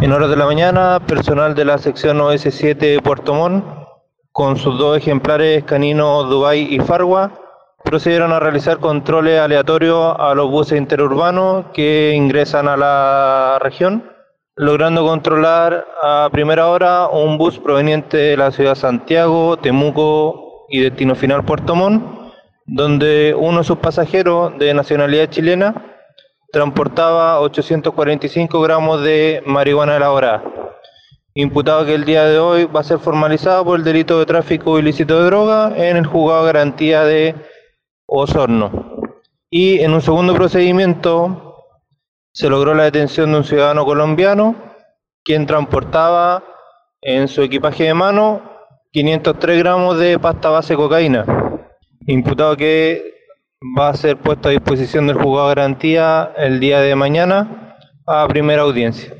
En horas de la mañana, personal de la sección OS7 de Puerto Montt, con sus dos ejemplares caninos Dubai y Farwa, procedieron a realizar controles aleatorios a los buses interurbanos que ingresan a la región, logrando controlar a primera hora un bus proveniente de la ciudad de Santiago, Temuco y destino final Puerto Montt, donde uno de sus pasajeros de nacionalidad chilena transportaba 845 gramos de marihuana elaborada. Imputado que el día de hoy va a ser formalizado por el delito de tráfico ilícito de droga en el juzgado de garantía de Osorno. Y en un segundo procedimiento se logró la detención de un ciudadano colombiano quien transportaba en su equipaje de mano 503 gramos de pasta base cocaína. Imputado que va a ser puesto a disposición del juzgado de garantía el día de mañana a primera audiencia.